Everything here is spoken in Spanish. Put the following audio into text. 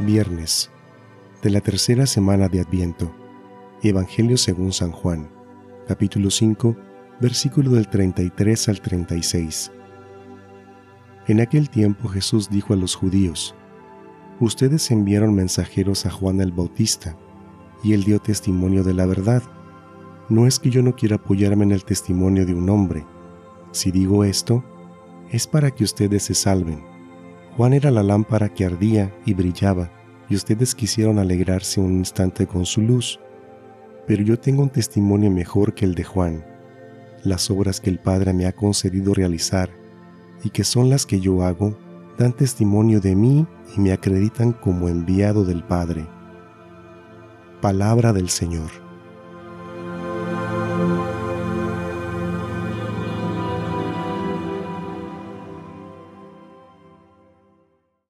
Viernes de la tercera semana de Adviento. Evangelio según San Juan, capítulo 5, versículo del 33 al 36. En aquel tiempo Jesús dijo a los judíos, Ustedes enviaron mensajeros a Juan el Bautista, y él dio testimonio de la verdad. No es que yo no quiera apoyarme en el testimonio de un hombre. Si digo esto, es para que ustedes se salven. Juan era la lámpara que ardía y brillaba, y ustedes quisieron alegrarse un instante con su luz. Pero yo tengo un testimonio mejor que el de Juan. Las obras que el Padre me ha concedido realizar, y que son las que yo hago, dan testimonio de mí y me acreditan como enviado del Padre. Palabra del Señor.